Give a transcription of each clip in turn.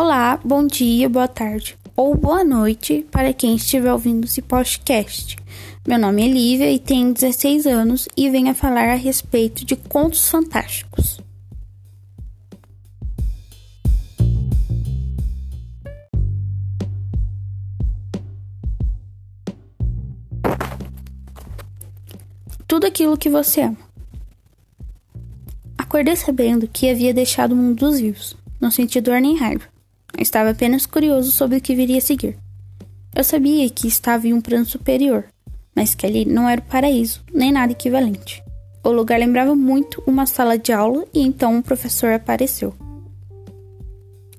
Olá, bom dia, boa tarde ou boa noite para quem estiver ouvindo esse podcast. Meu nome é Lívia e tenho 16 anos e venho a falar a respeito de contos fantásticos. Tudo aquilo que você ama. Acordei sabendo que havia deixado o mundo dos vivos, não senti dor nem raiva. Estava apenas curioso sobre o que viria a seguir. Eu sabia que estava em um plano superior, mas que ali não era o paraíso, nem nada equivalente. O lugar lembrava muito uma sala de aula e então um professor apareceu.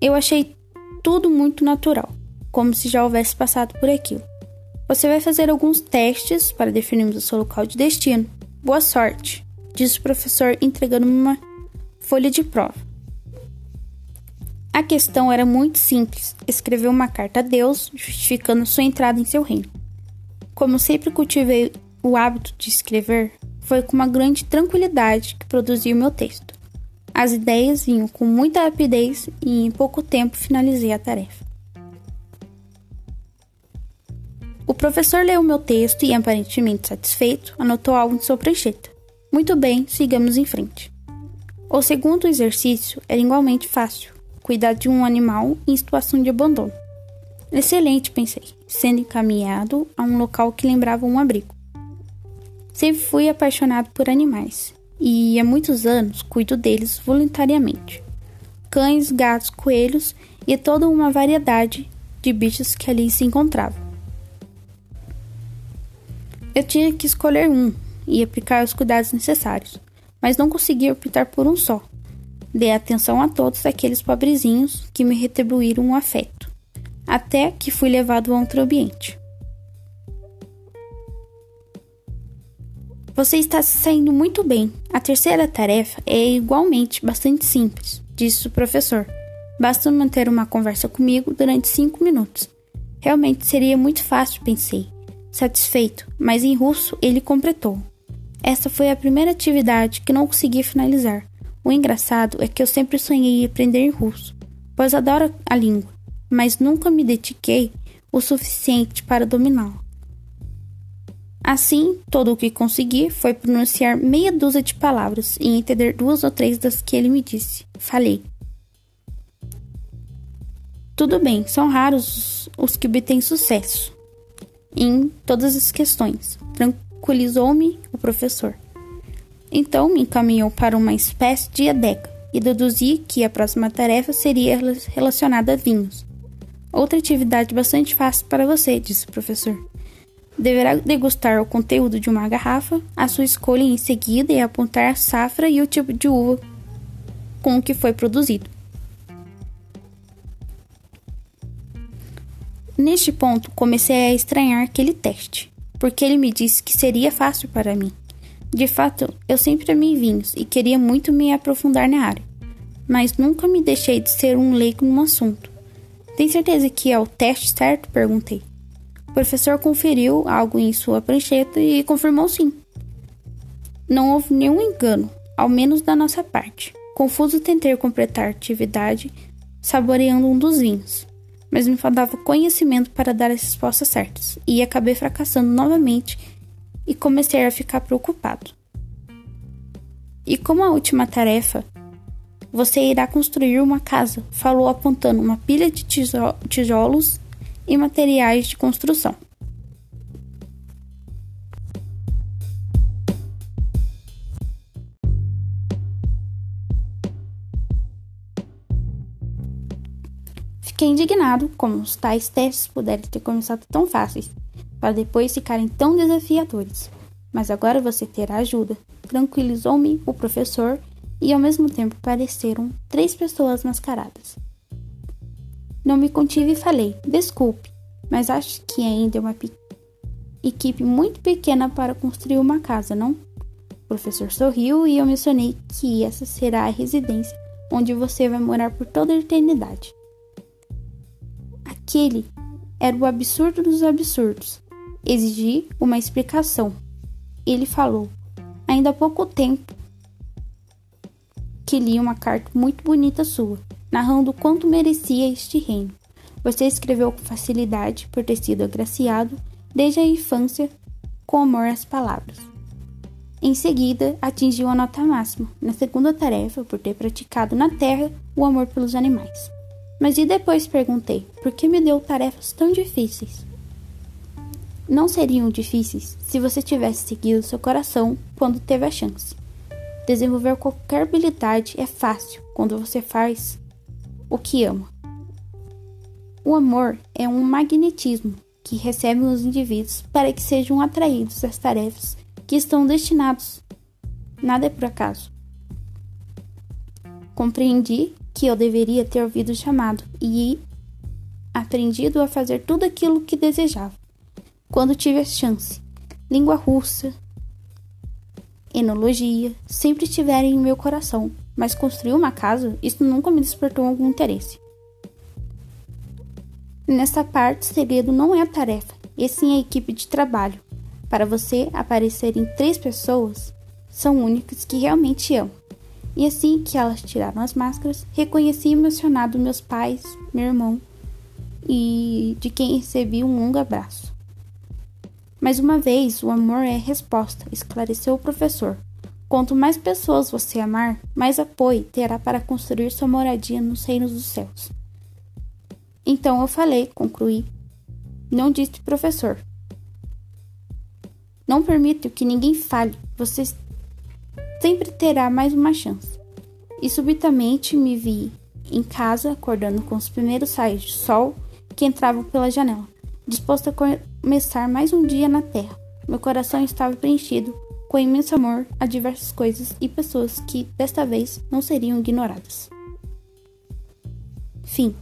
Eu achei tudo muito natural, como se já houvesse passado por aquilo. Você vai fazer alguns testes para definirmos o seu local de destino. Boa sorte! disse o professor entregando-me uma folha de prova. A questão era muito simples: escrever uma carta a Deus justificando sua entrada em seu reino. Como sempre cultivei o hábito de escrever, foi com uma grande tranquilidade que produzi o meu texto. As ideias vinham com muita rapidez e em pouco tempo finalizei a tarefa. O professor leu meu texto e, aparentemente satisfeito, anotou algo em sua prancheta. Muito bem, sigamos em frente. O segundo exercício era igualmente fácil: cuidar de um animal em situação de abandono. Excelente, pensei, sendo encaminhado a um local que lembrava um abrigo. Sempre fui apaixonado por animais e há muitos anos cuido deles voluntariamente. Cães, gatos, coelhos e toda uma variedade de bichos que ali se encontravam. Eu tinha que escolher um e aplicar os cuidados necessários, mas não consegui optar por um só. Dei atenção a todos aqueles pobrezinhos que me retribuíram um afeto, até que fui levado a outro ambiente. Você está se saindo muito bem. A terceira tarefa é igualmente bastante simples, disse o professor. Basta manter uma conversa comigo durante cinco minutos. Realmente seria muito fácil, pensei, satisfeito, mas em russo ele completou. Essa foi a primeira atividade que não consegui finalizar. O engraçado é que eu sempre sonhei em aprender russo, pois adoro a língua, mas nunca me dediquei o suficiente para dominá-la. Assim, todo o que consegui foi pronunciar meia dúzia de palavras e entender duas ou três das que ele me disse. Falei. Tudo bem, são raros os que obtêm sucesso em todas as questões. Tranquilizou-me o professor. Então me encaminhou para uma espécie de adega e deduzi que a próxima tarefa seria relacionada a vinhos. Outra atividade bastante fácil para você, disse o professor. Deverá degustar o conteúdo de uma garrafa, a sua escolha em seguida e apontar a safra e o tipo de uva com o que foi produzido. Neste ponto, comecei a estranhar aquele teste, porque ele me disse que seria fácil para mim. De fato, eu sempre amei vinhos e queria muito me aprofundar na área, mas nunca me deixei de ser um leigo no assunto. Tem certeza que é o teste certo? perguntei. O professor conferiu algo em sua prancheta e confirmou sim. Não houve nenhum engano, ao menos da nossa parte. Confuso tentei completar a atividade saboreando um dos vinhos, mas me faltava conhecimento para dar as respostas certas, e acabei fracassando novamente e comecei a ficar preocupado. E como a última tarefa, você irá construir uma casa, falou apontando uma pilha de tijolos e materiais de construção. Fiquei indignado como os tais testes puderem ter começado tão fáceis para depois ficarem tão desafiadores. Mas agora você terá ajuda. Tranquilizou-me o professor e ao mesmo tempo apareceram três pessoas mascaradas. Não me contive e falei: Desculpe, mas acho que ainda é uma equipe muito pequena para construir uma casa, não? O professor sorriu e eu mencionei que essa será a residência onde você vai morar por toda a eternidade. Aquele era o absurdo dos absurdos. Exigi uma explicação. Ele falou: Ainda há pouco tempo que li uma carta muito bonita sua. narrando quanto merecia este reino. Você escreveu com facilidade por ter sido agraciado desde a infância com amor às palavras. Em seguida, atingiu a nota máxima na segunda tarefa por ter praticado na terra o amor pelos animais. Mas e depois perguntei: por que me deu tarefas tão difíceis? Não seriam difíceis se você tivesse seguido seu coração quando teve a chance. Desenvolver qualquer habilidade é fácil quando você faz o que ama. O amor é um magnetismo que recebe os indivíduos para que sejam atraídos às tarefas que estão destinados. Nada é por acaso. Compreendi que eu deveria ter ouvido o chamado e aprendido a fazer tudo aquilo que desejava. Quando tive a chance, língua russa, enologia, sempre estiveram em meu coração, mas construir uma casa, isso nunca me despertou algum interesse. Nessa parte, segredo não é a tarefa, e sim a equipe de trabalho. Para você aparecer em três pessoas, são únicas que realmente amam. E assim que elas tiraram as máscaras, reconheci emocionado meus pais, meu irmão e de quem recebi um longo abraço. Mais uma vez, o amor é resposta, esclareceu o professor. Quanto mais pessoas você amar, mais apoio terá para construir sua moradia nos reinos dos céus. Então eu falei, concluí. Não disse professor. Não permito que ninguém fale. Você sempre terá mais uma chance. E subitamente me vi em casa, acordando com os primeiros raios de sol que entravam pela janela, disposto a começar mais um dia na Terra. Meu coração estava preenchido com imenso amor a diversas coisas e pessoas que, desta vez, não seriam ignoradas. Fim.